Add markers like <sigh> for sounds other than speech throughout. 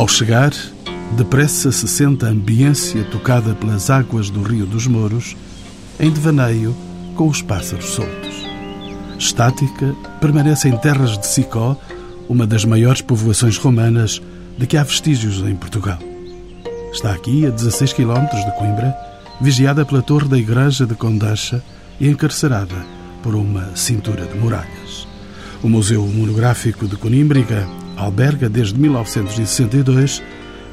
Ao chegar, depressa se sente a ambiência tocada pelas águas do Rio dos Mouros, em devaneio com os pássaros soltos. Estática, permanece em terras de Sicó, uma das maiores povoações romanas de que há vestígios em Portugal. Está aqui, a 16 km de Coimbra, vigiada pela torre da igreja de Condacha e encarcerada por uma cintura de muralhas. O Museu Monográfico de Conímbriga alberga desde 1962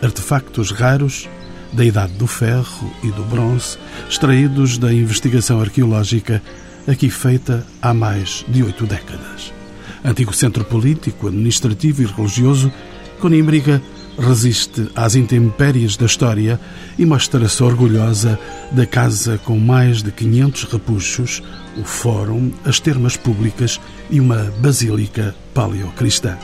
artefactos raros da Idade do Ferro e do Bronze, extraídos da investigação arqueológica aqui feita há mais de oito décadas. Antigo centro político, administrativo e religioso, Conímbriga resiste às intempéries da história e mostra-se orgulhosa da casa com mais de 500 repuxos, o fórum, as termas públicas e uma basílica paleocristã.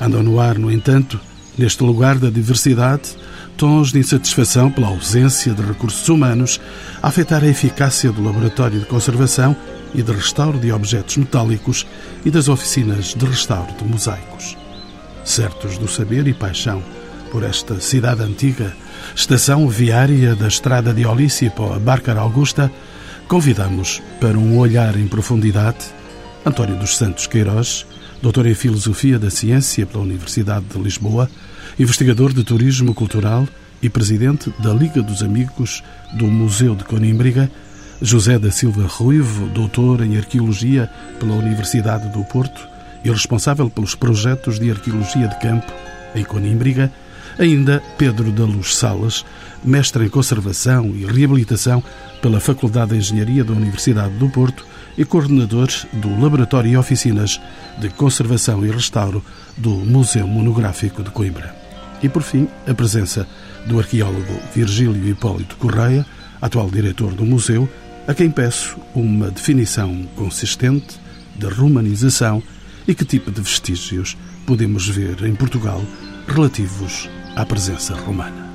Andam no ar, no entanto, neste lugar da diversidade, tons de insatisfação pela ausência de recursos humanos a afetar a eficácia do laboratório de conservação e de restauro de objetos metálicos e das oficinas de restauro de mosaicos. Certos do saber e paixão por esta cidade antiga, estação viária da estrada de Olícipo a Bárcara Augusta, convidamos para um olhar em profundidade António dos Santos Queiroz, doutor em Filosofia da Ciência pela Universidade de Lisboa, investigador de turismo cultural e presidente da Liga dos Amigos do Museu de Conímbriga, José da Silva Ruivo, doutor em Arqueologia pela Universidade do Porto e responsável pelos projetos de arqueologia de campo em Conímbriga, ainda Pedro da Luz Salas, mestre em Conservação e Reabilitação pela Faculdade de Engenharia da Universidade do Porto e coordenador do Laboratório e Oficinas de Conservação e Restauro do Museu Monográfico de Coimbra. E, por fim, a presença do arqueólogo Virgílio Hipólito Correia, atual diretor do museu, a quem peço uma definição consistente de romanização e que tipo de vestígios podemos ver em Portugal relativos à presença romana.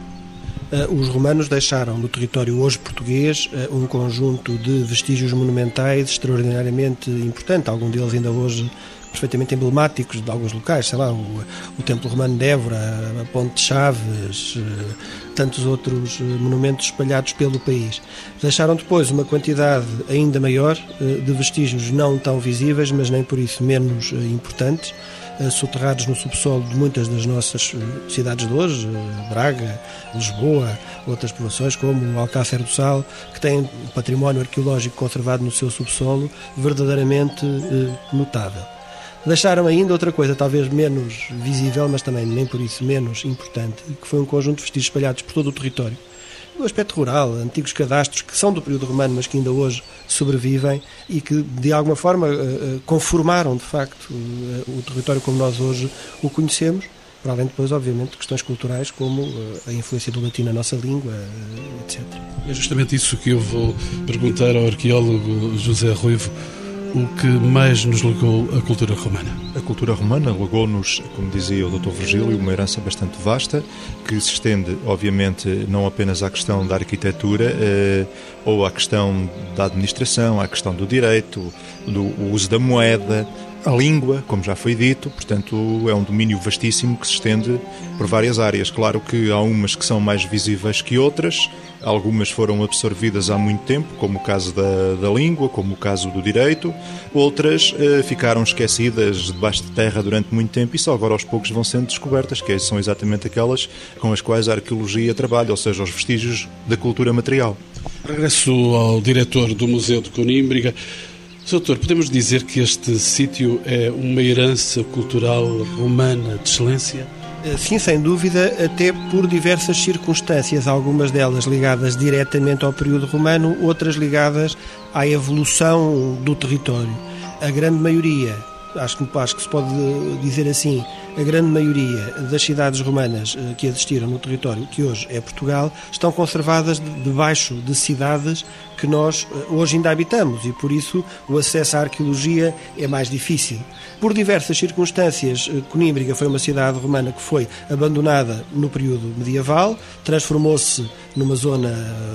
Eh, os romanos deixaram no território hoje português eh, um conjunto de vestígios monumentais extraordinariamente importante, algum deles ainda hoje perfeitamente emblemáticos de alguns locais, sei lá, o, o Templo Romano de Évora, a Ponte de Chaves, eh, tantos outros monumentos espalhados pelo país. Deixaram depois uma quantidade ainda maior de vestígios não tão visíveis, mas nem por isso menos importantes, soterrados no subsolo de muitas das nossas eh, cidades de hoje, eh, Braga, Lisboa, outras povoações como Alcácer do Sal, que têm um património arqueológico conservado no seu subsolo verdadeiramente notável. Deixaram ainda outra coisa, talvez menos visível, mas também nem por isso menos importante, que foi um conjunto de vestígios espalhados por todo o território o aspecto rural, antigos cadastros que são do período romano, mas que ainda hoje sobrevivem e que de alguma forma eh, eh, conformaram de facto eh, o território como nós hoje o conhecemos. Para além depois, obviamente, questões culturais como a influência do latim na nossa língua, etc. É justamente isso que eu vou perguntar ao arqueólogo José Ruivo o que mais nos legou a cultura romana? A cultura romana legou-nos, como dizia o Dr. Virgílio, uma herança bastante vasta, que se estende, obviamente, não apenas à questão da arquitetura, eh, ou à questão da administração, à questão do direito, do uso da moeda, a língua, como já foi dito, portanto, é um domínio vastíssimo que se estende por várias áreas. Claro que há umas que são mais visíveis que outras, algumas foram absorvidas há muito tempo, como o caso da, da língua, como o caso do direito, outras eh, ficaram esquecidas debaixo de terra durante muito tempo e só agora aos poucos vão sendo descobertas, que são exatamente aquelas com as quais a arqueologia trabalha, ou seja, os vestígios da cultura material. Regresso ao diretor do Museu de Conímbriga. Doutor, podemos dizer que este sítio é uma herança cultural romana de excelência? Eh, sim, sem dúvida, até por diversas circunstâncias, algumas delas ligadas diretamente ao período romano, outras ligadas à evolução do território. A grande maioria, acho que, acho que se pode dizer assim, a grande maioria das cidades romanas eh, que existiram no território que hoje é Portugal estão conservadas debaixo de cidades que nós eh, hoje ainda habitamos e por isso o acesso à arqueologia é mais difícil. Por diversas circunstâncias, eh, Conímbriga foi uma cidade romana que foi abandonada no período medieval, transformou-se numa zona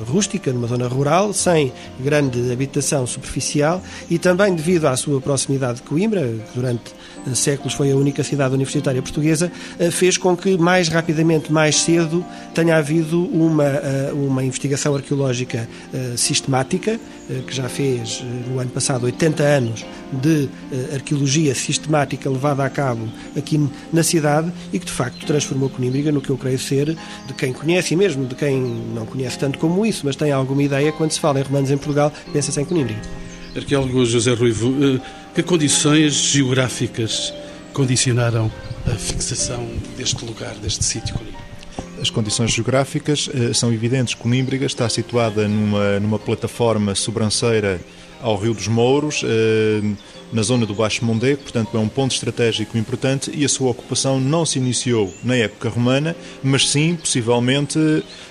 rústica, numa zona rural, sem grande habitação superficial e também devido à sua proximidade de Coimbra, que durante séculos foi a única cidade universitária portuguesa, eh, fez com que mais rapidamente, mais cedo, tenha havido uma, eh, uma investigação arqueológica sistemática, que já fez no ano passado 80 anos de arqueologia sistemática levada a cabo aqui na cidade e que de facto transformou Conímbriga no que eu creio ser, de quem conhece e mesmo de quem não conhece tanto como isso, mas tem alguma ideia, quando se fala em romanos em Portugal, pensa-se em Conímbriga. Arqueólogo José Ruivo, eh, que condições geográficas condicionaram a fixação deste lugar, deste sítio Conímbriga? As condições geográficas eh, são evidentes. Conímbriga está situada numa, numa plataforma sobranceira ao Rio dos Mouros, eh, na zona do Baixo Mondego, portanto é um ponto estratégico importante e a sua ocupação não se iniciou na época romana, mas sim, possivelmente,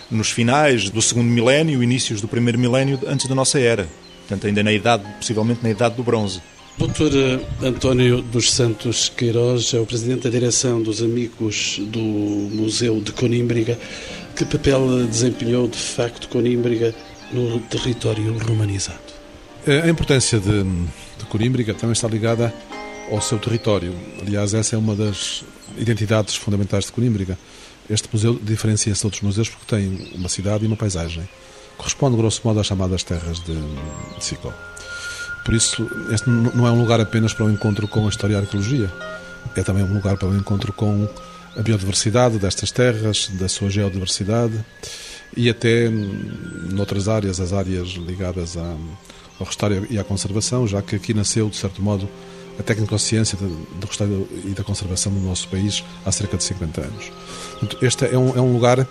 nos finais do segundo milénio, inícios do primeiro milénio antes da nossa era portanto ainda na idade, possivelmente na idade do bronze. Doutor eh, António dos Santos Queiroz é o presidente da direção dos Amigos do Museu de Conímbriga. Que papel desempenhou de facto Conímbriga no território romanizado? Eh, a importância de, de Conímbriga também está ligada ao seu território. Aliás, essa é uma das identidades fundamentais de Conímbriga. Este museu diferencia-se de outros museus porque tem uma cidade e uma paisagem corresponde, grosso modo, às chamadas terras de, de. Por isso, este não é um lugar apenas para o um encontro com a história e a arqueologia, é também um lugar para o um encontro com a biodiversidade destas terras, da sua geodiversidade e até hum, noutras áreas, as áreas ligadas à, ao restauro e à conservação, já que aqui nasceu, de certo modo, a técnico-ciência do restauro e da conservação do nosso país há cerca de 50 anos. Este é um, é um lugar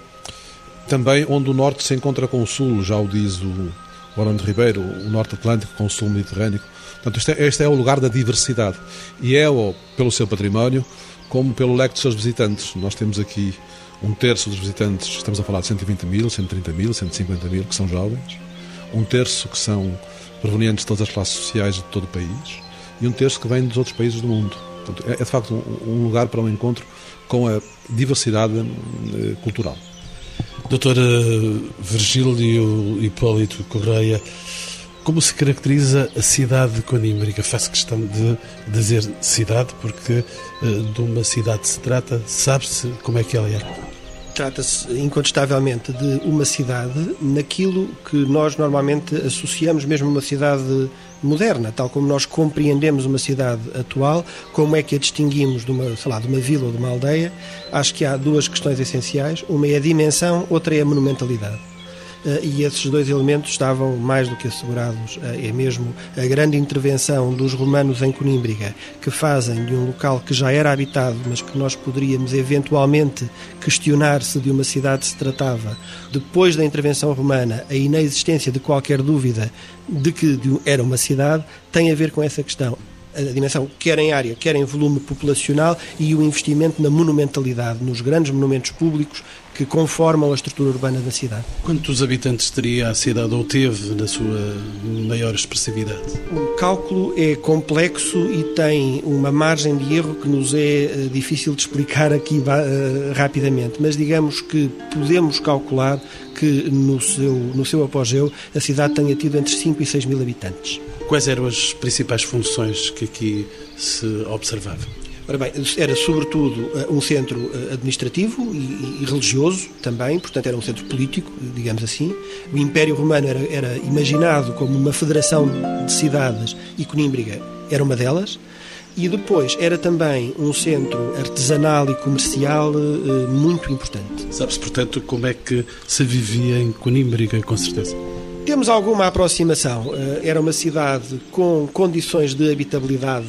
também onde o norte se encontra com o sul, já o diz o Barão de Ribeiro, o norte atlântico com o sul mediterrâneo. Portanto, este é, este é o lugar da diversidade. E é o, pelo seu património, como pelo leque dos seus visitantes. Nós temos aqui um terço dos visitantes, estamos a falar de 120 mil, 130 mil, 150 mil, que são jovens. Um terço que são provenientes de todas as classes sociais de todo o país. E um terço que vem dos outros países do mundo. Portanto, é, é de facto um, um lugar para um encontro com a diversidade eh, cultural. Doutora Virgílio Hipólito Correia, como se caracteriza a cidade de Conímbriga? Faço questão de dizer cidade, porque eh, de uma cidade se trata, sabe-se como é que ela é? Trata-se incontestavelmente de uma cidade naquilo que nós normalmente associamos mesmo uma cidade moderna, tal como nós compreendemos uma cidade atual, como é que a distinguimos de uma, sei lá, de uma vila ou de uma aldeia, acho que há duas questões essenciais. Uma é a dimensão, outra é a monumentalidade. Eh, e esses dois elementos estavam mais do que assegurados. Eh, é mesmo a grande intervenção dos romanos em Conímbriga, que fazem de um local que já era habitado, mas que nós poderíamos eventualmente questionar se de uma cidade se tratava, depois da intervenção romana, a inexistência de qualquer dúvida de que era uma cidade, tem a ver com essa questão a dimensão quer em área, quer em volume populacional e o investimento na monumentalidade, nos grandes monumentos públicos que conformam a estrutura urbana da cidade. Quantos habitantes teria a cidade ou teve na sua maior expressividade? O cálculo é complexo e tem uma margem de erro que nos é eh, difícil de explicar aqui uh, rapidamente, mas digamos que podemos calcular que no seu, no seu apogeu a cidade tenha tido entre 5 e 6 mil habitantes. Quais eram as principais funções que aqui se observavam? Ora bem, era sobretudo eh, um centro eh, administrativo e, religioso também, portanto era um centro político, digamos assim. O Império Romano era, era imaginado como uma federação de cidades e Conímbriga era uma delas. E depois era também um centro artesanal e comercial eh, muito importante. Sabe-se, portanto, como é que se vivia em Conímbriga, com certeza? Temos alguma aproximação. Era uma cidade com condições de habitabilidade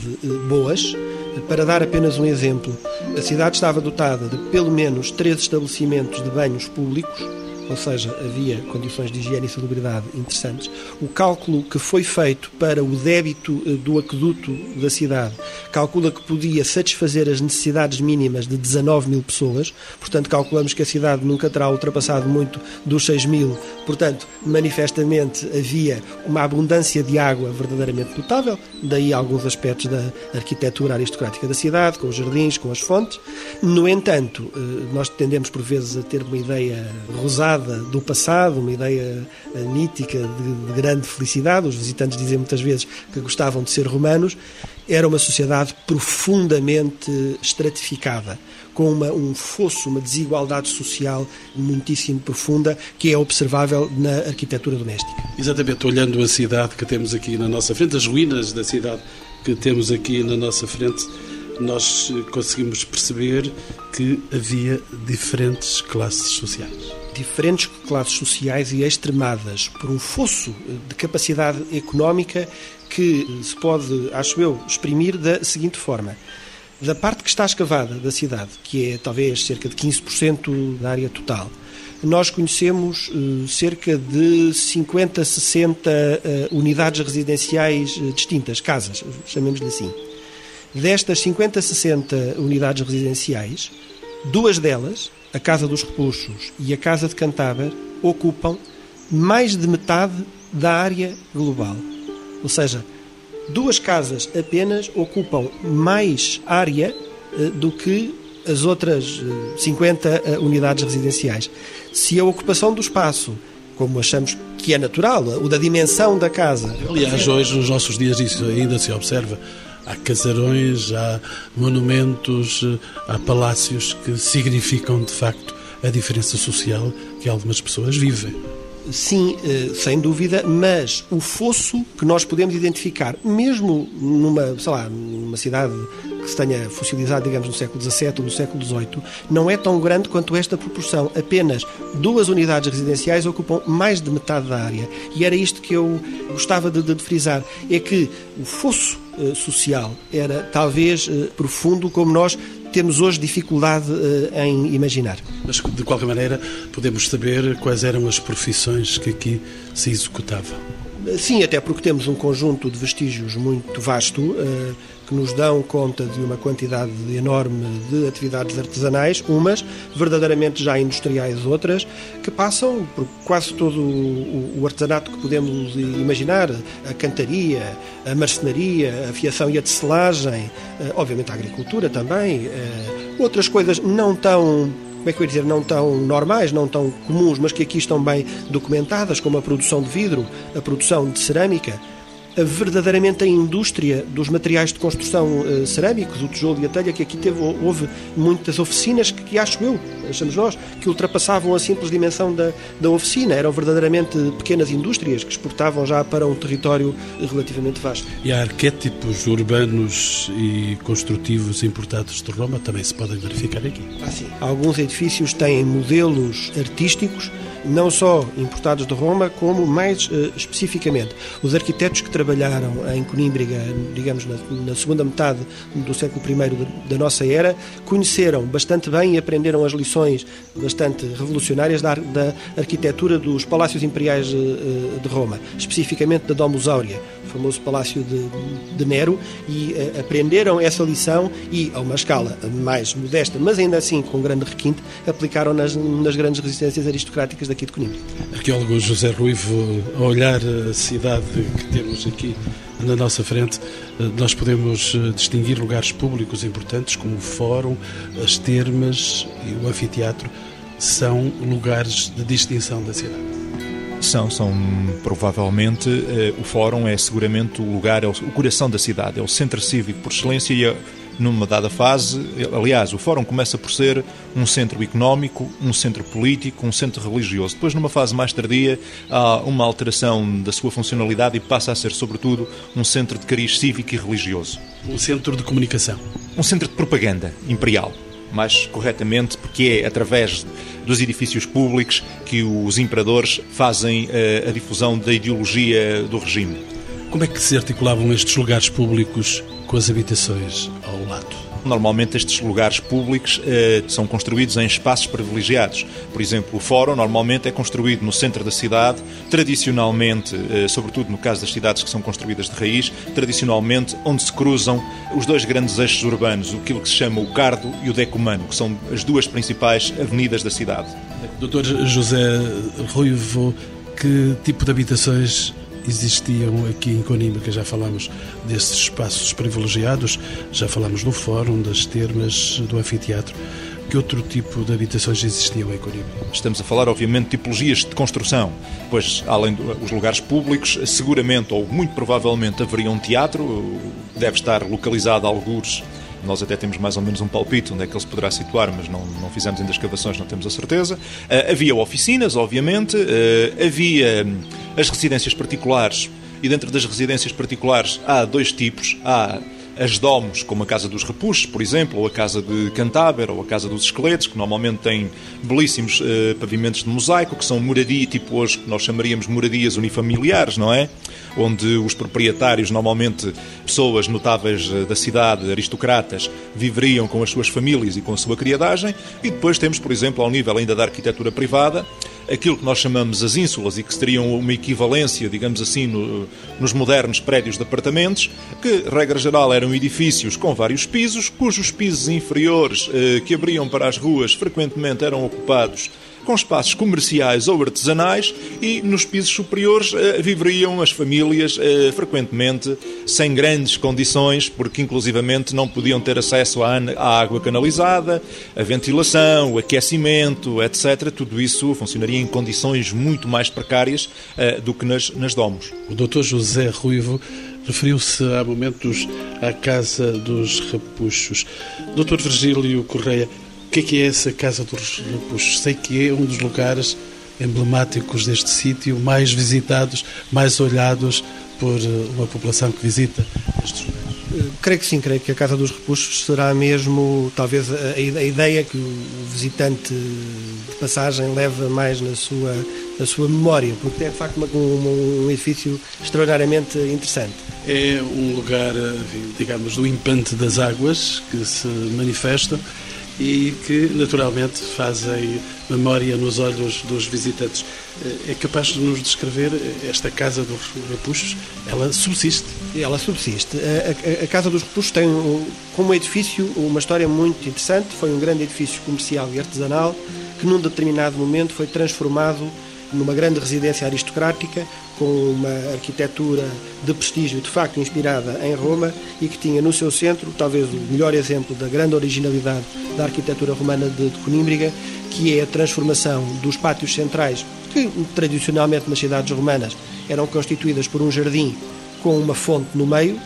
boas para dar apenas um exemplo, a cidade estava dotada de pelo menos três estabelecimentos de banhos públicos ou seja, havia condições de higiene e salubridade interessantes. O cálculo que foi feito para o débito eh, do aqueduto da cidade calcula que podia satisfazer as necessidades mínimas de 19 mil pessoas, portanto, calculamos que a cidade nunca terá ultrapassado muito dos 6 mil, portanto, manifestamente havia uma abundância de água verdadeiramente notável, daí alguns aspectos da arquitetura aristocrática da cidade, com os jardins, com as fontes. No entanto, eh, nós tendemos por vezes a ter uma ideia rosada do passado, uma ideia eh, mítica de, de grande felicidade. Os visitantes dizem muitas vezes que gostavam de ser romanos. Era uma sociedade profundamente estratificada, com uma, um fosso, uma desigualdade social muitíssimo profunda, que é observável na arquitetura doméstica. Exatamente, olhando a cidade que temos aqui na nossa frente, as ruínas da cidade que temos aqui na nossa frente, nós conseguimos perceber que havia diferentes classes sociais. Diferentes classes sociais e extremadas por um fosso de capacidade económica que se pode, acho eu, exprimir da seguinte forma. Da parte que está escavada da cidade, que é talvez cerca de 15% da área total, nós conhecemos uh, cerca de 50, 60 uh, unidades residenciais distintas, casas, chamemos-lhe assim. Destas 50, 60 unidades residenciais, duas delas, a Casa dos Repuxos e a Casa de Cantáber, ocupam mais de metade da área global. Ou seja, duas casas apenas ocupam mais área do que as outras 50 unidades residenciais. Se a ocupação do espaço como achamos que é natural, o da dimensão da casa. Aliás, hoje, nos nossos dias, isso ainda se observa. Há casarões, há monumentos, há palácios que significam, de facto, a diferença social que algumas pessoas vivem. Sim, sem dúvida, mas o fosso que nós podemos identificar, mesmo numa, sei lá, numa cidade que se tenha fossilizado, digamos, no século XVII ou no século XVIII, não é tão grande quanto esta proporção. Apenas duas unidades residenciais ocupam mais de metade da área. E era isto que eu gostava de, de frisar: é que o fosso eh, social era talvez eh, profundo como nós temos hoje dificuldade uh, em imaginar. Mas, de qualquer maneira, podemos saber quais eram as profissões que aqui se executavam. Sim, até porque temos um conjunto de vestígios muito vasto uh, que nos dão conta de uma quantidade enorme de atividades artesanais, umas verdadeiramente já industriais, outras que passam por quase todo o, artesanato que podemos imaginar: a cantaria, a marcenaria, a fiação e a tecelagem, uh, obviamente a agricultura também, uh, outras coisas não tão como é que eu ia dizer, não tão normais, não tão comuns, mas que aqui estão bem documentadas, como a produção de vidro, a produção de cerâmica, verdadeiramente a indústria dos materiais de construção uh, cerâmicos, o tijolo e a telha, que aqui teve, houve muitas oficinas que, que, acho eu, achamos nós, que ultrapassavam a simples dimensão da, da oficina. Eram verdadeiramente pequenas indústrias que exportavam já para um território relativamente vasto. E há arquétipos urbanos e construtivos importados de Roma também se podem verificar aqui. Ah, sim. Alguns edifícios têm modelos artísticos não só importados de Roma, como mais uh, especificamente os arquitetos que trabalharam em Conímbriga, digamos, na, na segunda metade do século I da nossa era, conheceram bastante bem e aprenderam as lições bastante revolucionárias da, da arquitetura dos palácios imperiais uh, de Roma, especificamente da Domus Aurea, o famoso palácio de, de Nero, e uh, aprenderam essa lição e, a uma escala mais modesta, mas ainda assim com grande requinte, aplicaram nas, nas grandes residências aristocráticas daqui de Coimbra. Arqueólogo José Ruivo, a olhar a cidade que temos aqui na nossa frente, nós podemos eh, distinguir lugares públicos importantes como o Fórum, as termas e o anfiteatro são lugares de distinção da cidade. São, são provavelmente eh, o Fórum é seguramente o lugar, é o, o coração da cidade, é o centro cívico por excelência e é numa dada fase. Aliás, o Fórum começa por ser um centro económico, um centro político, um centro religioso. Depois, numa fase mais tardia, há uma alteração da sua funcionalidade e passa a ser, sobretudo, um centro de cariz cívico e religioso. Um centro de comunicação. Um centro de propaganda imperial mais corretamente, porque é através dos edifícios públicos que os imperadores fazem uh, a difusão da ideologia do regime. Como é que se articulavam estes lugares públicos com as habitações ao lado? Normalmente estes lugares públicos eh, são construídos em espaços privilegiados. Por exemplo, o fórum normalmente é construído no centro da cidade, tradicionalmente, eh, sobretudo no caso das cidades que são construídas de raiz, tradicionalmente onde se cruzam os dois grandes eixos urbanos, aquilo que se chama o Cardo e o Decumano, que são as duas principais avenidas da cidade. Doutor José Ruivo, que tipo de habitações existiam aqui em Conímbriga, já falámos desses espaços privilegiados, já falámos do fórum, das termas, do anfiteatro, que outro tipo de habitações existiam em Coimbra? Estamos a falar, obviamente, de tipologias de construção, pois, além dos lugares públicos, seguramente ou muito provavelmente haveria um teatro, deve estar localizado a algures nós até temos mais ou menos um palpite onde é que ele se poderá situar, mas não, não fizemos ainda escavações, não temos a certeza. Uh, havia oficinas, obviamente, uh, havia hum, as residências particulares, e dentro das residências particulares há dois tipos. Há as domos, como a Casa dos Repuxos, por exemplo, ou a Casa de Cantáber, ou a Casa dos Esqueletos, que normalmente têm belíssimos uh, pavimentos de mosaico, que são moradia, tipo hoje, que nós chamaríamos moradias unifamiliares, não é? Onde os proprietários, normalmente pessoas notáveis uh, da cidade, aristocratas, viveriam com as suas famílias e com a sua criadagem. E depois temos, por exemplo, ao nível ainda da arquitetura privada, aquilo que nós chamamos as ínsulas e que teriam uma equivalência, digamos assim, no, nos modernos prédios de apartamentos, que, regra geral, eram edifícios com vários pisos, cujos pisos inferiores eh, que abriam para as ruas frequentemente eram ocupados com espaços comerciais ou artesanais e nos pisos superiores eh, viveriam as famílias eh, frequentemente sem grandes condições, porque inclusivamente não podiam ter acesso à, à água canalizada, a ventilação, o aquecimento, etc. Tudo isso funcionaria em condições muito mais precárias eh, do que nas, nas domos. O Dr. José Ruivo referiu-se há momentos à Casa dos Repuxos. Dr. Virgílio Correia, que é que é essa Casa dos Repuxos? Sei que é um dos lugares emblemáticos deste sítio, mais visitados, mais olhados por eh, uma população que visita estes lugares. Eh, creio que sim, creio que a Casa dos Repuxos será mesmo, talvez, a, ideia que o visitante de passagem leva mais na sua, na sua memória, porque é de facto uma, um, um edifício extraordinariamente interessante. É um lugar, eh, digamos, do impante das águas que se manifestam e que naturalmente fazem memória nos olhos dos visitantes. Eh, é capaz de nos descrever esta Casa dos Repuxos? Ela subsiste? Ela subsiste. A, a, a Casa dos Repuxos tem como edifício uma história muito interessante. Foi um grande edifício comercial e artesanal que num determinado momento foi transformado numa grande residência aristocrática, com uma arquitetura de prestígio, de facto inspirada em Roma, e que tinha no seu centro, talvez o melhor exemplo da grande originalidade da arquitetura romana de, de Conímbriga, que é a transformação dos pátios centrais, que tradicionalmente nas cidades romanas eram constituídas por um jardim com uma fonte no meio,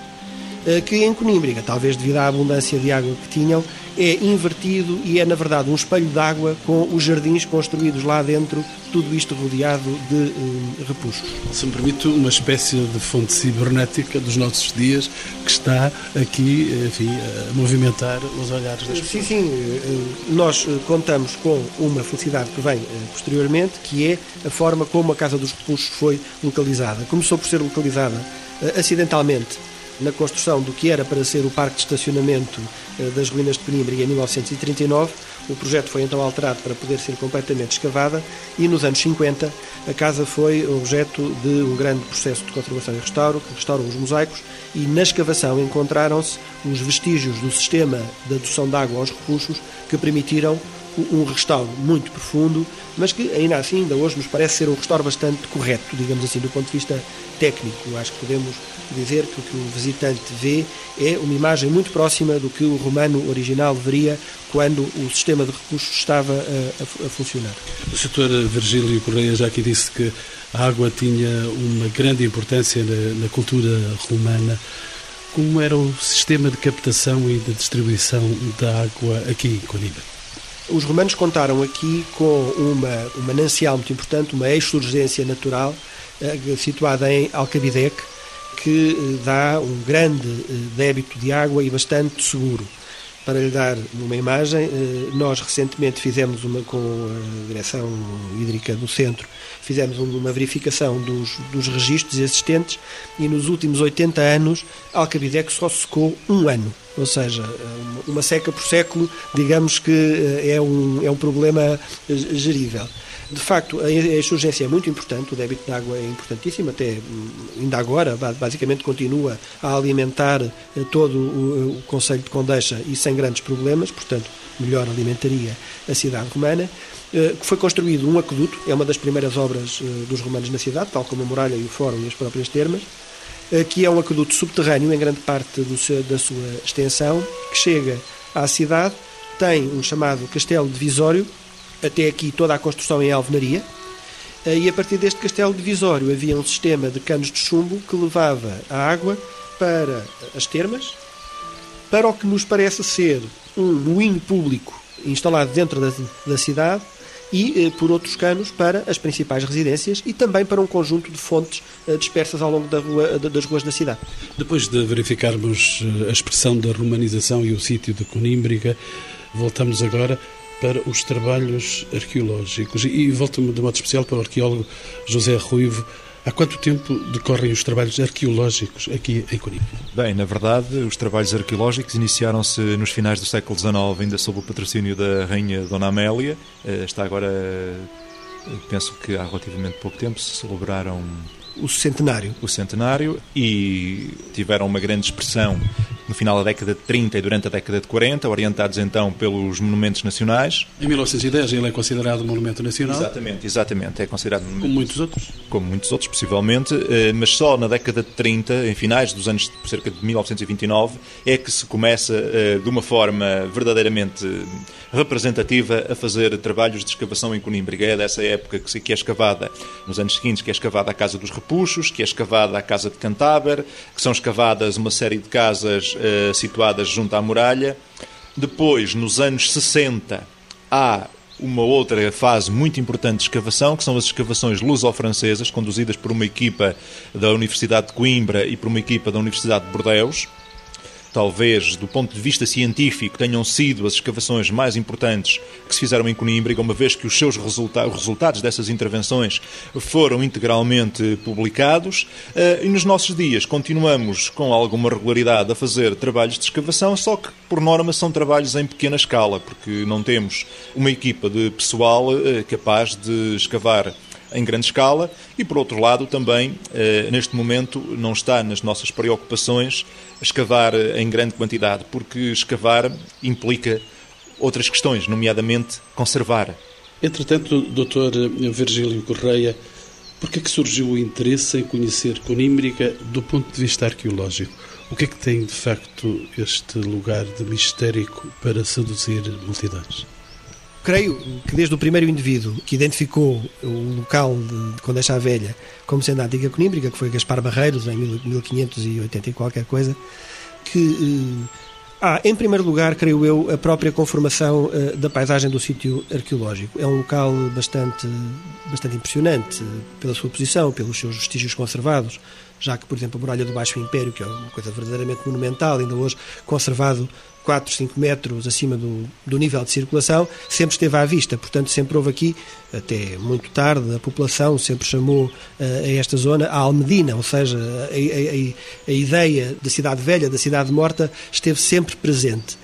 eh, que em Conímbriga, talvez devido à abundância de água que tinham, é invertido e é, na verdade, um espelho d'água com os jardins construídos lá dentro, tudo isto rodeado de um, repuxos. Se me permite, uma espécie de fonte cibernética dos nossos dias que está aqui, enfim, a movimentar os olhares das pessoas. Sim, sim. Eh, nós eh, contamos com uma felicidade que vem eh, posteriormente, que é a forma como a Casa dos Repuxos foi localizada. Começou por ser localizada acidentalmente na construção do que era para ser o parque de estacionamento eh, das ruínas de Penímbria em 1939. O projeto foi então alterado para poder ser completamente escavada e nos anos 50 a casa foi objeto de um grande processo de conservação e restauro, que restaurou os mosaicos e na escavação encontraram-se os vestígios do sistema de adoção de água aos repuxos que permitiram um restauro muito profundo, mas que ainda assim, ainda hoje, nos parece ser um restauro bastante correto, digamos assim, do ponto de vista técnico. Acho que podemos dizer que o que o visitante vê é uma imagem muito próxima do que o romano original veria quando o sistema de recursos estava a, a, a funcionar. O setor Virgílio Correia já aqui disse que a água tinha uma grande importância na, na cultura romana. Como era o sistema de captação e de distribuição da água aqui em Coimbra? Os romanos contaram aqui com uma, um manancial muito importante, uma exurgência natural, eh, situada em Alcabidec, que eh, dá um grande eh, débito de água e bastante seguro. Para lhe dar uma imagem, eh, nós recentemente fizemos uma com a Direção Hídrica do Centro, fizemos uma verificação dos, dos registros existentes e nos últimos 80 anos Alcabidec só secou um ano. Ou seja, uma seca por século, digamos que é um, é um problema gerível. De facto, a insurgência é muito importante, o débito de água é importantíssimo, até hum, ainda agora, basicamente continua a alimentar eh, todo o, o Conselho de Condeixa e sem grandes problemas, portanto, melhor alimentaria a cidade romana. Eh, foi construído um aqueduto, é uma das primeiras obras eh, dos romanos na cidade, tal como a muralha e o fórum e as próprias termas, que é um aqueduto subterrâneo em grande parte do, da sua extensão, que chega à cidade tem um chamado Castelo Divisório, até aqui toda a construção em alvenaria, e a partir deste castelo divisório havia um sistema de canos de chumbo que levava a água para as termas, para o que nos parece ser um moinho público instalado dentro da, da cidade e eh, por outros canos para as principais residências e também para um conjunto de fontes eh, dispersas ao longo da rua, das ruas da cidade. Depois de verificarmos eh, a expressão da romanização e o sítio de Conímbriga, voltamos agora para os trabalhos arqueológicos e volto-me de modo especial para o arqueólogo José Ruivo Há quanto tempo decorrem os trabalhos arqueológicos aqui em Coimbra? Bem, na verdade, os trabalhos arqueológicos iniciaram-se nos finais do século XIX, ainda sob o patrocínio da Rainha Dona Amélia. Eh, está agora, eh, penso que há relativamente pouco tempo, se celebraram o centenário. O centenário e tiveram uma grande expressão no final da década de 30 e durante a década de 40, orientados então pelos monumentos nacionais. Em 1910 ele é considerado monumento nacional. Exatamente, exatamente, é considerado monumento. Como muitos outros. Como muitos outros, possivelmente, eh, mas só na década de 30, em finais dos anos cerca de 1929, é que se começa eh, de uma forma verdadeiramente representativa a fazer trabalhos de escavação em Conímbriga. É dessa época que é escavada, nos anos seguintes, que é escavada a Casa dos Repuxos, que é escavada a Casa de Cantáber, que são escavadas uma série de casas eh, situadas junto à muralha. Depois, nos anos 60, há uma outra fase muito importante de escavação, que são as escavações luso-francesas, conduzidas por uma equipa da Universidade de Coimbra e por uma equipa da Universidade de Bordeaux talvez do ponto de vista científico, tenham sido as escavações mais importantes que se fizeram em Conímbriga, uma vez que os seus resulta os resultados dessas intervenções foram integralmente publicados. Eh, e nos nossos dias continuamos com alguma regularidade a fazer trabalhos de escavação, só que por norma são trabalhos em pequena escala, porque não temos uma equipa de pessoal eh, capaz de escavar em grande escala e, por outro lado, também, eh, neste momento, não está nas nossas preocupações escavar eh, em grande quantidade, porque escavar implica outras questões, nomeadamente conservar. Entretanto, Dr. Virgílio Correia, por que é que surgiu o interesse em conhecer Conímbriga do ponto de vista arqueológico? O que é que tem, de facto, este lugar de mistérico para seduzir multidões? Creio que desde o primeiro indivíduo que identificou o local de, de Condeixa Velha como sendo a antiga Conímbriga, que foi Gaspar Barreiros, em 1580 e qualquer coisa, que eh, há, em primeiro lugar, creio eu, a própria conformação eh, da paisagem do sítio arqueológico. É um local bastante, bastante impressionante pela sua posição, pelos seus vestígios conservados, já que, por exemplo, a muralha do Baixo Império, que é uma coisa verdadeiramente monumental, ainda hoje conservado 4, 5 metros acima do, do nível de circulação, sempre esteve à vista. Portanto, sempre houve aqui, até muito tarde, a população sempre chamou uh, a esta zona a Almedina, ou seja, a, a, a, ideia da cidade velha, da cidade morta, esteve sempre presente.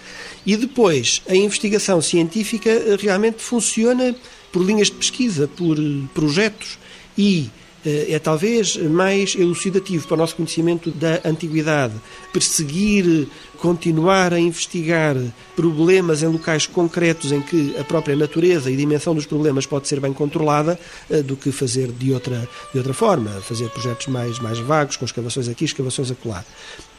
E depois, a investigação científica eh, realmente funciona por linhas de pesquisa, por projetos e eh, é talvez mais elucidativo para o nosso conhecimento da antiguidade. Perseguir, continuar a investigar problemas em locais concretos em que a própria natureza e dimensão dos problemas pode ser bem controlada, eh, do que fazer de outra, de outra forma, fazer projetos mais, mais vagos, com escavações aqui, escavações acolá.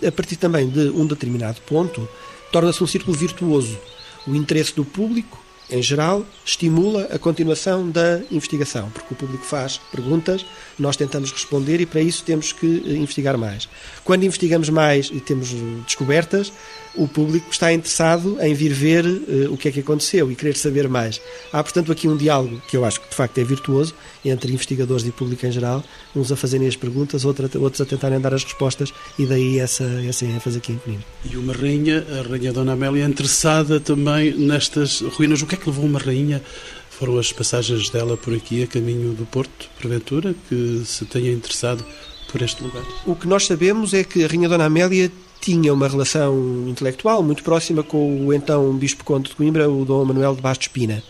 A partir também de um determinado ponto, torna-se um círculo virtuoso. O interesse do público em geral, estimula a continuação da investigação, porque o público faz perguntas, nós tentamos responder e para isso temos que eh, investigar mais. Quando investigamos mais e temos eh, descobertas, o público está interessado em vir ver uh, o que é que aconteceu e querer saber mais. Há, portanto, aqui um diálogo que eu acho que de facto é virtuoso entre investigadores e público em geral, uns a fazerem as perguntas, outros a tentarem dar as respostas e daí essa, essa ênfase aqui em Penino. E uma rainha, a rainha Dona Amélia, interessada também nestas ruínas. O que é que levou uma rainha foram as passagens dela por aqui a caminho do Porto, porventura, que se tenha interessado por este lugar? O que nós sabemos é que a Rainha Dona Amélia tinha uma relação intelectual muito próxima com o então Bispo Conde de Coimbra, o Dom Manuel de Bastos Pina.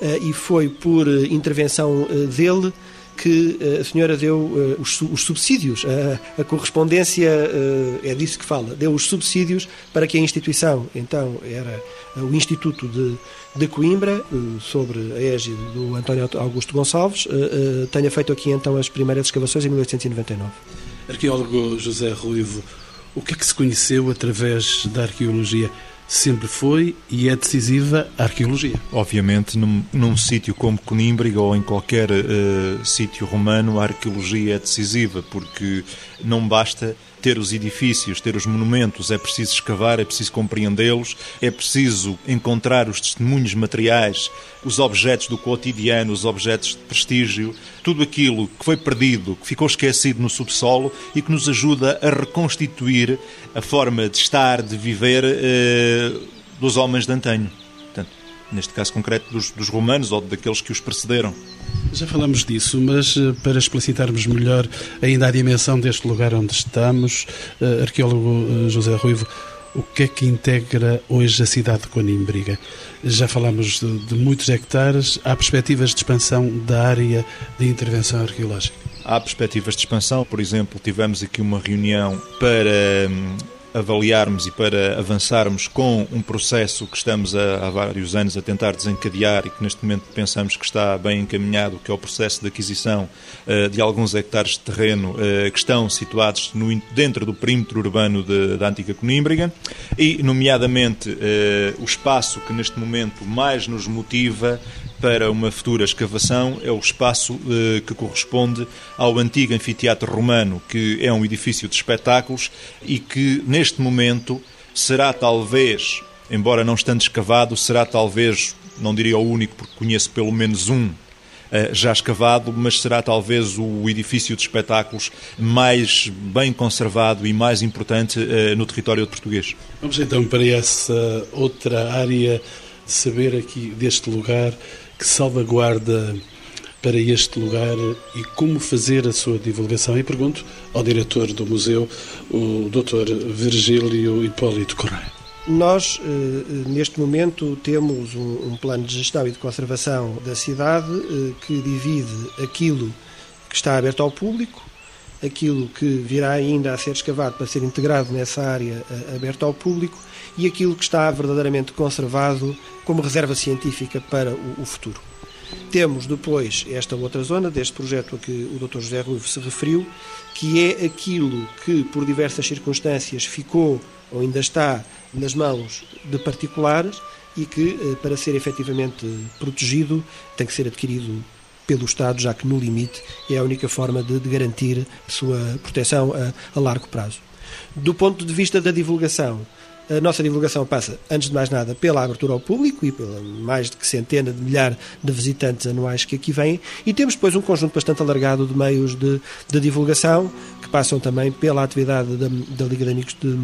Eh, e foi por eh, intervenção eh, dele que a senhora deu os, subsídios, a, correspondência é disso que fala, deu os subsídios para que a instituição, então era o Instituto de, de Coimbra, sobre a égide do António Augusto Gonçalves, tenha feito aqui então as primeiras escavações em 1899. Arqueólogo José Ruivo, o que é que se conheceu através da arqueologia? sempre foi e é decisiva a arqueologia. Obviamente, num, num sítio como Conímbriga ou em qualquer uh, sítio romano, a arqueologia é decisiva, porque não basta ter os edifícios, ter os monumentos, é preciso escavar, é preciso compreendê-los, é preciso encontrar os testemunhos materiais, os objetos do cotidiano, os objetos de prestígio, tudo aquilo que foi perdido, que ficou esquecido no subsolo e que nos ajuda a reconstituir a forma de estar, de viver eh, dos homens de antanho. Neste caso concreto dos, dos romanos ou daqueles que os precederam. Já falamos disso, mas eh, para explicitarmos melhor ainda a dimensão deste lugar onde estamos, eh, arqueólogo eh, José Ruivo, o que é que integra hoje a cidade de Conímbriga? Já falamos de, de muitos hectares, há perspectivas de expansão da área de intervenção arqueológica? Há perspectivas de expansão, por exemplo, tivemos aqui uma reunião para hum, avaliarmos e para avançarmos com um processo que estamos há, há vários anos a tentar desencadear e que neste momento pensamos que está bem encaminhado, que é o processo de aquisição uh, de alguns hectares de terreno uh, que estão situados no, dentro do perímetro urbano da antiga Conímbriga e, nomeadamente, uh, o espaço que neste momento mais nos motiva para uma futura escavação é o espaço eh, que corresponde ao antigo anfiteatro romano, que é um edifício de espetáculos e que, neste momento, será talvez, embora não estando escavado, será talvez, não diria o único, porque conheço pelo menos um eh, já escavado, mas será talvez o edifício de espetáculos mais bem conservado e mais importante eh, no território português. Vamos então para essa outra área saber aqui deste lugar que salvaguarda para este lugar e como fazer a sua divulgação. E pergunto ao diretor do museu, o Dr. Virgílio Hipólito Correia. Nós, eh, neste momento, temos um plano de gestão e de conservação da cidade eh, que divide aquilo que está aberto ao público, aquilo que virá ainda a ser escavado para ser integrado nessa área eh, aberta ao público e aquilo que está verdadeiramente conservado como reserva científica para o, futuro. Temos depois esta outra zona deste projeto a que o Dr. José Ruivo se referiu, que é aquilo que por diversas circunstâncias ficou ou ainda está nas mãos de particulares e que, eh, para ser efetivamente protegido, tem que ser adquirido pelo Estado, já que no limite é a única forma de, garantir sua proteção a, a largo prazo. Do ponto de vista da divulgação, a nossa divulgação passa, antes de mais nada, pela abertura ao público e pela mais de que centena de milhar de visitantes anuais que aqui vêm, e temos depois um conjunto bastante alargado de meios de, de divulgação, que passam também pela atividade da, da Liga de Amigos de,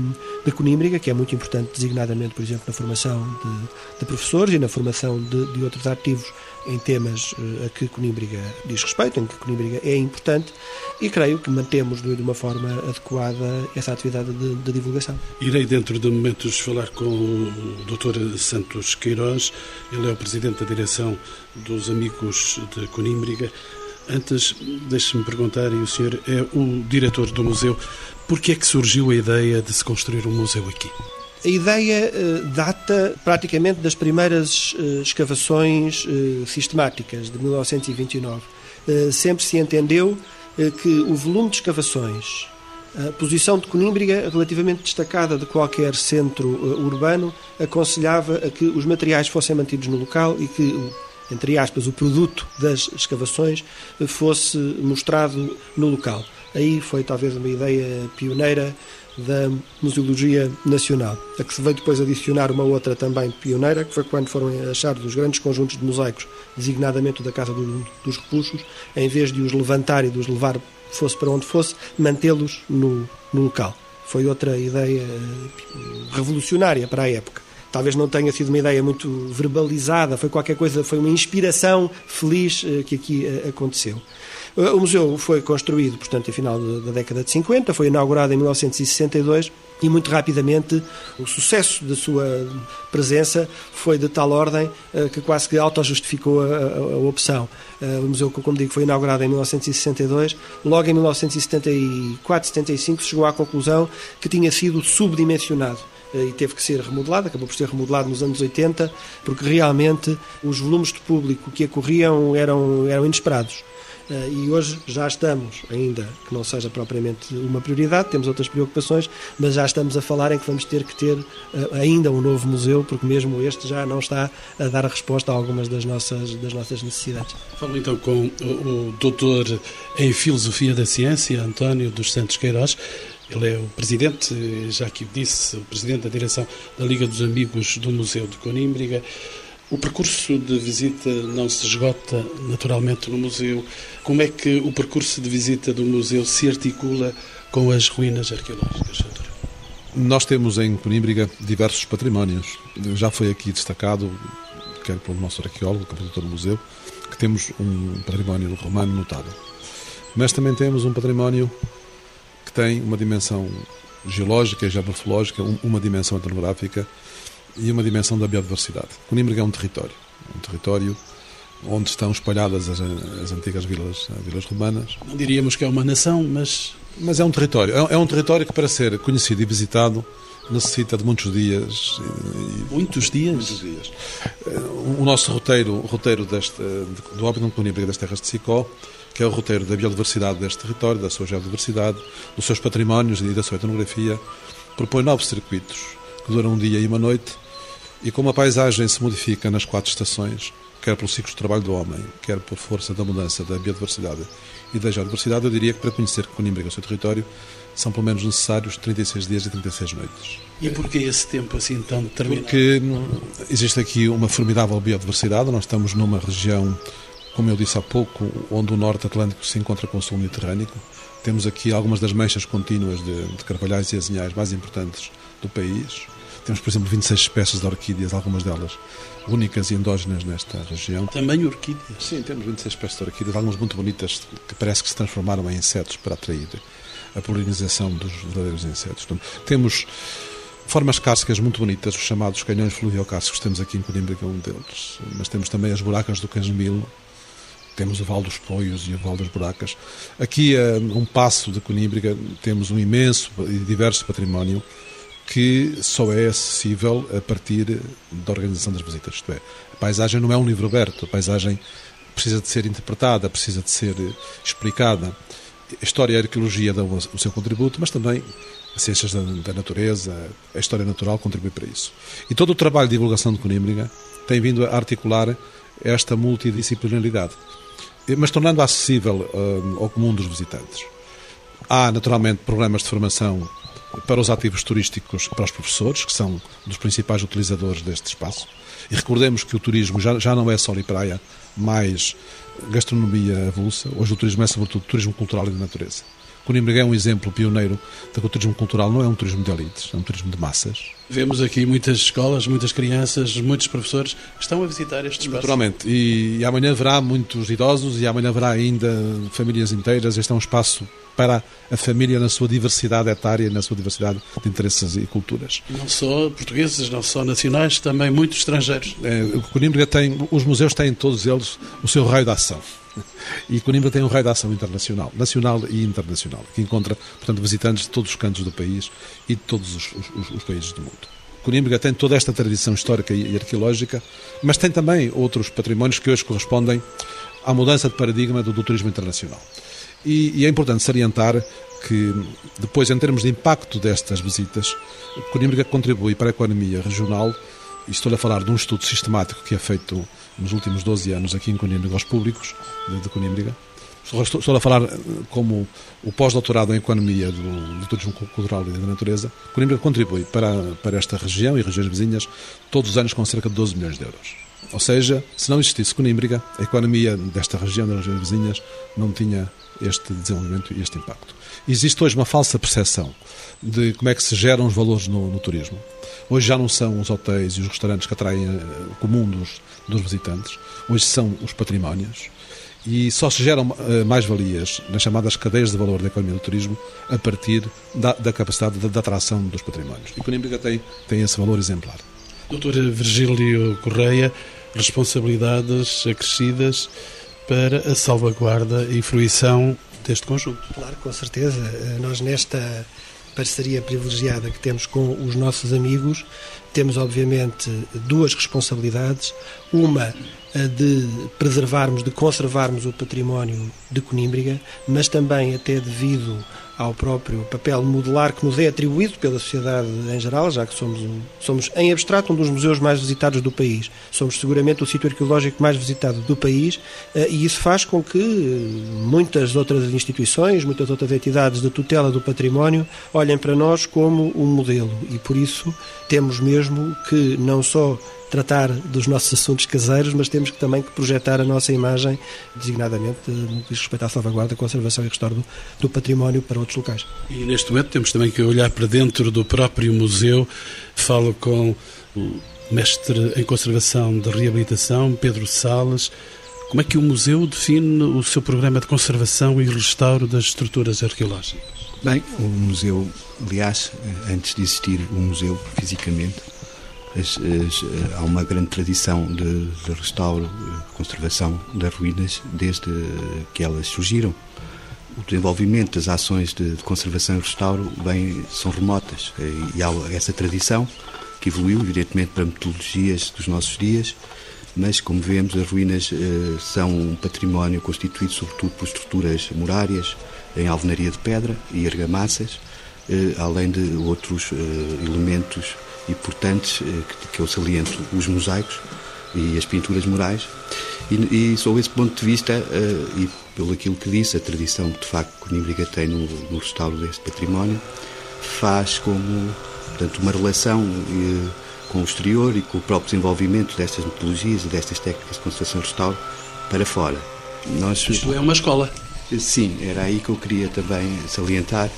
de Conímbriga, que é muito importante, designadamente, por exemplo, na formação de, de professores e na formação de, de outros ativos em temas eh, a que Conímbriga diz respeito, em que Conímbriga é importante, e creio que mantemos de uma forma adequada essa atividade de, de divulgação. Irei dentro de momentos falar com o Dr. Santos Queiroz, ele é o Presidente da Direção dos Amigos de Conímbriga. Antes, deixe-me perguntar, e o senhor é o diretor do museu, por que é que surgiu a ideia de se construir um museu aqui? A ideia uh, data praticamente das primeiras uh, escavações uh, sistemáticas de 1929. sempre se entendeu que o volume de escavações, a posição de Conímbriga relativamente destacada de qualquer centro urbano, aconselhava a que os materiais fossem mantidos no local e que entre aspas, o produto das escavações fosse mostrado no local. Aí foi talvez uma ideia pioneira da Museologia Nacional, a que se veio depois adicionar uma outra também pioneira, que foi quando foram achados os grandes conjuntos de mosaicos, designadamente da Casa do, dos Repuxos, em vez de os levantar e de os levar fosse para onde fosse, mantê-los no, no local. Foi outra ideia eh, revolucionária para a época talvez não tenha sido uma ideia muito verbalizada, foi qualquer coisa, foi uma inspiração feliz eh, que aqui eh, aconteceu. Eh, o museu foi construído, portanto, em final da década de 50, foi inaugurado em 1962 e muito rapidamente o sucesso da sua presença foi de tal ordem eh, que quase que auto-justificou a, a, a, opção. Eh, o museu, como digo, foi inaugurado em 1962. Logo em 1974, 75 se chegou à conclusão que tinha sido subdimensionado e teve que ser remodelado, acabou por ser remodelado nos anos 80, porque realmente os volumes de público que acorriam eram, eram inesperados e hoje já estamos, ainda que não seja propriamente uma prioridade, temos outras preocupações, mas já estamos a falar em que vamos ter que ter eh, ainda um novo museu, porque mesmo este já não está a dar a resposta a algumas das nossas, das nossas necessidades. Falo então com o, o doutor em Filosofia da Ciência, António dos Santos Queiroz. Ele é o presidente, já que o disse, o presidente da direção da Liga dos Amigos do Museu de Conímbriga. O percurso de visita não se esgota naturalmente no museu. Como é que o percurso de visita do museu se articula com as ruínas arqueológicas? Nós temos em Conímbriga diversos patrimónios. Já foi aqui destacado, quer pelo nosso arqueólogo, compositor do museu, que temos um património romano notável. Mas também temos um património que tem uma dimensão geológica e geomorfológica, uma dimensão etnográfica e uma dimensão da biodiversidade. Conímbriga é um território, um território onde estão espalhadas as, as antigas vilas, vilas romanas. Não diríamos que é uma nação, mas... Mas é um território. É, é um território que, para ser conhecido e visitado, necessita de muitos dias. E, muitos dias? Muitos dias. O nosso roteiro, o roteiro deste, do Óbito Conímbriga das Terras de Sicó, que é o roteiro da biodiversidade deste território, da sua geodiversidade, dos seus patrimónios e da sua etnografia, propõe nove circuitos que duram um dia e uma noite e como a paisagem se modifica nas quatro estações, quer pelo ciclo de trabalho do homem, quer por força da mudança da biodiversidade e da geodiversidade, eu diria que para conhecer Conímbriga, o seu território, são pelo menos necessários 36 dias e 36 noites. E porquê esse tempo assim tão determinado? Porque existe aqui uma formidável biodiversidade, nós estamos numa região, como eu disse há pouco, onde o norte atlântico se encontra com o sul mediterrâneo. Temos aqui algumas das manchas contínuas de, de carvalhais e azinhais mais importantes do país. Temos, por exemplo, 26 espécies de orquídeas, algumas delas únicas e endógenas nesta região. Também orquídeas? Sim, temos 26 espécies de orquídeas, algumas muito bonitas, que parece que se transformaram em insetos para atrair a polinização dos verdadeiros insetos. Portanto, temos formas cársicas muito bonitas, os chamados canhões fluviocársicos, temos aqui em Coimbra, que é um deles. Mas temos também as buracas do Canjemilo, temos o Val dos Poios e o Val das Buracas. Aqui, a um passo de Conímbriga, temos um imenso e diverso património que só é acessível a partir da organização das visitas. Isto é, a paisagem não é um livro aberto, a paisagem precisa de ser interpretada, precisa de ser explicada. A história e a arqueologia dão o seu contributo, mas também as ciências da, da natureza, a história natural contribui para isso. E todo o trabalho de divulgação de Conímbriga tem vindo a articular esta multidisciplinaridade, mas tornando acessível uh, ao comum dos visitantes. Há, naturalmente, programas de formação para os ativos turísticos, para os professores, que são dos principais utilizadores deste espaço. E recordemos que o turismo já, já não é só e praia, mais gastronomia avulsa. Hoje o turismo é, sobretudo, turismo cultural e de natureza. Coimbra é um exemplo pioneiro de que o turismo cultural não é um turismo de elites, é um turismo de massas. Vemos aqui muitas escolas, muitas crianças, muitos professores que estão a visitar este espaço. Naturalmente, e, e amanhã haverá muitos idosos e amanhã haverá ainda famílias inteiras. Este é um espaço para a família na sua diversidade etária, na sua diversidade de interesses e culturas. Não só portugueses, não só nacionais, também muitos estrangeiros. É, o Coimbra tem, os museus têm todos eles o seu raio de ação. <laughs> E Coimbra tem um raio de ação internacional, nacional e internacional, que encontra, portanto, visitantes de todos os cantos do país e de todos os, os, os países do mundo. Coimbra tem toda esta tradição histórica e arqueológica, mas tem também outros patrimónios que hoje correspondem à mudança de paradigma do, do turismo internacional. E, e, é importante salientar que, depois, em termos de impacto destas visitas, Coimbra contribui para a economia regional, e estou a falar de um estudo sistemático que é feito nos últimos 12 anos aqui em Conímbriga, aos públicos de, de Conímbriga. Estou, estou, a falar eh, como o pós-doutorado em Economia do, do Turismo Cultural e da Natureza. Conímbriga contribui para, para esta região e regiões vizinhas todos os anos com cerca de 12 milhões de euros. Ou seja, se não existisse Conímbriga, a economia desta região, das regiões vizinhas, não tinha este desenvolvimento e este impacto. Existe hoje uma falsa percepção de como é que se geram os valores no, no turismo. Hoje já não são os hotéis e os restaurantes que atraem eh, o comum dos, dos visitantes, hoje são os patrimónios. E só se geram uh, mais-valias nas chamadas cadeias de valor da economia do turismo a partir da, da capacidade de, de, atração dos patrimónios. E Conímbriga tem, tem esse valor exemplar. Doutor Virgílio Correia, responsabilidades acrescidas para a salvaguarda e fruição deste conjunto. Claro, com certeza. Eh, nós nesta parceria privilegiada que temos com os nossos amigos, temos, obviamente, duas responsabilidades. Uma, de preservarmos, de conservarmos o património de Conímbriga, mas também até devido ao próprio papel modular que nos é atribuído pela sociedade em geral, já que somos, somos em abstrato um dos museus mais visitados do país. Somos seguramente o sítio arqueológico mais visitado do país eh, e isso faz com que eh, muitas outras instituições, muitas outras entidades de tutela do património olhem para nós como um modelo e por isso temos mesmo que não só tratar dos nossos assuntos caseiros, mas temos que também que projetar a nossa imagem, designadamente no que diz respeito à salvaguarda, conservação e restauro do, do património para outros locais. E neste momento temos também que olhar para dentro do próprio museu. Falo com o mestre em conservação de reabilitação, Pedro Sales. Como é que o museu define o seu programa de conservação e restauro das estruturas arqueológicas? Bem, o museu, aliás, antes de existir o museu fisicamente, as, as, há uma grande tradição de, de restauro, conservação das ruínas desde que elas surgiram. O desenvolvimento das ações de, de conservação e restauro bem, são remotas e há essa tradição que evoluiu, evidentemente, para metodologias dos nossos dias, mas, como vemos, as ruínas eh, são um património constituído sobretudo por estruturas murárias em alvenaria de pedra e argamassas, eh, além de outros eh, elementos importantes eh, que, eu saliento, os mosaicos e as pinturas murais. E, e sob esse ponto de vista, uh, e pelo aquilo que disse, a tradição que de facto Conímbriga tem no, no restauro deste património, faz como portanto, uma relação uh, com o exterior e com o próprio desenvolvimento destas metodologias e destas técnicas de conservação e restauro para fora. Nós, Isto é uma escola. Sim, era aí que eu queria também salientar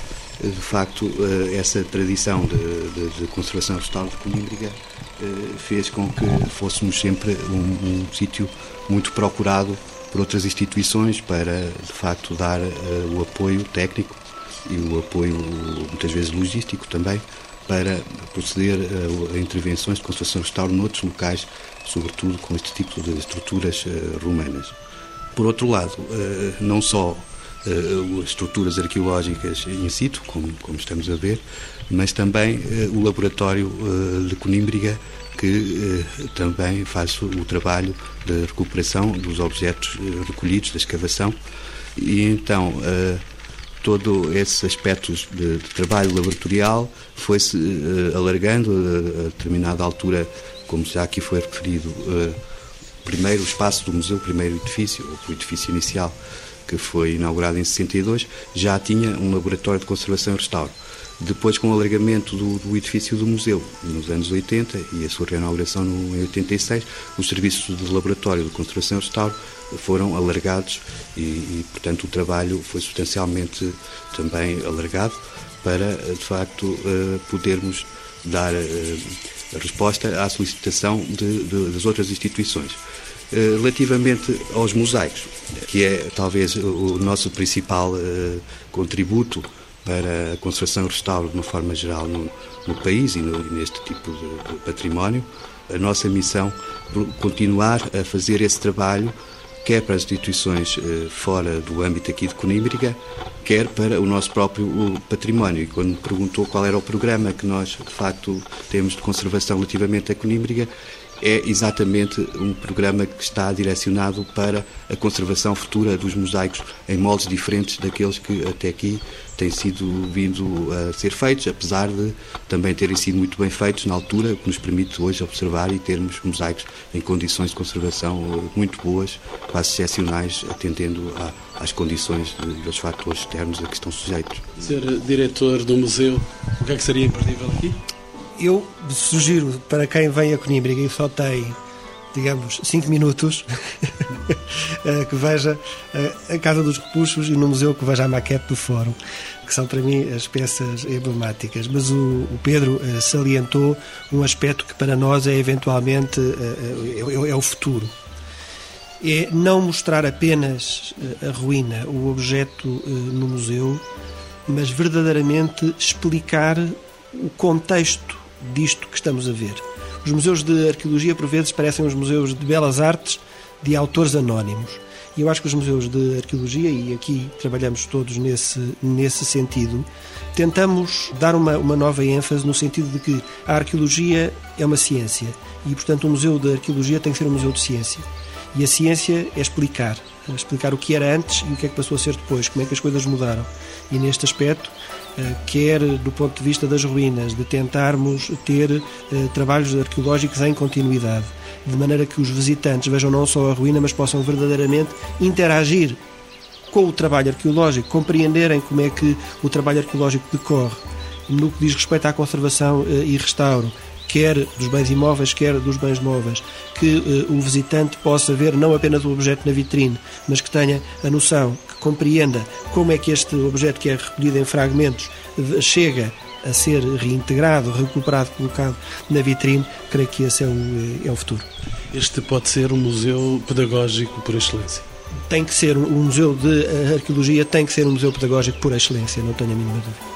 de facto, eh, essa tradição de, de, de conservação restauro de Conímbriga eh, fez com que fôssemos sempre um, um sítio muito procurado por outras instituições para, de facto, dar o apoio técnico e o apoio, muitas vezes, logístico também, para proceder a, intervenções de conservação restauro noutros locais, sobretudo com este tipo de estruturas romanas. Por outro lado, não só uh, estruturas arqueológicas in situ, como, como estamos a ver, mas também uh, o laboratório uh, de Conímbriga, que também faz o trabalho de recuperação dos objetos recolhidos da escavação. E então todo esses aspectos de, de trabalho laboratorial foi-se alargando a, determinada altura, como já aqui foi referido, primeiro o espaço do museu, o primeiro edifício, ou o edifício inicial, que foi inaugurado em 62, já tinha um laboratório de conservação e restauro. Depois, com o alargamento do, do, edifício do museu, nos anos 80, e a sua reinauguração no, em 86, os serviços de laboratório de conservação e restauro foram alargados e, e, portanto, o trabalho foi substancialmente também alargado para, de facto, eh, podermos dar eh, resposta à solicitação de, de, das outras instituições. Eh, relativamente aos mosaicos, que é talvez o nosso principal eh, contributo para a conservação e restauro de uma forma geral no, no país e, no, neste tipo de, património, a nossa missão continuar a fazer esse trabalho quer para as instituições eh, fora do âmbito aqui de Conímbriga, quer para o nosso próprio património. E quando me perguntou qual era o programa que nós, de facto, temos de conservação relativamente a Conímbriga, é exatamente um programa que está direcionado para a conservação futura dos mosaicos em moldes diferentes daqueles que até aqui têm sido vindo a ser feitos, apesar de também terem sido muito bem feitos na altura, o que nos permite hoje observar e termos mosaicos em condições de conservação muito boas, quase excepcionais, atendendo às condições de, dos fatores externos a que estão sujeitos. Ser diretor do museu, o que é que seria imperdível aqui? Eu sugiro para quem vem a Conímbriga e só tem, digamos, 5 minutos, <laughs> eh, que veja eh, a Casa dos Repuxos e no museu que veja a maquete do Fórum, que são para mim as peças emblemáticas. Mas o, o Pedro eh, salientou um aspecto que para nós é eventualmente é, é o futuro é não mostrar apenas a ruína, o objeto no museu, mas verdadeiramente explicar o contexto disto que estamos a ver. Os museus de arqueologia, por vezes, parecem os museus de belas artes de autores anónimos. E eu acho que os museus de arqueologia, e aqui trabalhamos todos nesse, nesse sentido, tentamos dar uma, uma nova ênfase no sentido de que a arqueologia é uma ciência e, portanto, o Museu de Arqueologia tem que ser um museu de ciência. E a ciência é explicar, é explicar o que era antes e o que é que passou a ser depois, como é que as coisas mudaram. E neste aspecto, eh, quer do ponto de vista das ruínas, de tentarmos ter eh, trabalhos arqueológicos em continuidade, de maneira que os visitantes vejam não só a ruína, mas possam verdadeiramente interagir com o trabalho arqueológico, compreenderem como é que o trabalho arqueológico decorre no que diz respeito à conservação eh, e restauro, quer dos bens imóveis, quer dos bens móveis, que uh, o visitante possa ver não apenas o objeto na vitrine, mas que tenha a noção, que compreenda como é que este objeto que é recolhido em fragmentos chega a ser reintegrado, recuperado, colocado na vitrine, creio que esse é o, eh, é o futuro. Este pode ser um museu pedagógico por excelência. Tem que ser um museu de arqueologia, tem que ser um museu pedagógico por excelência, não tenho a mínima dúvida.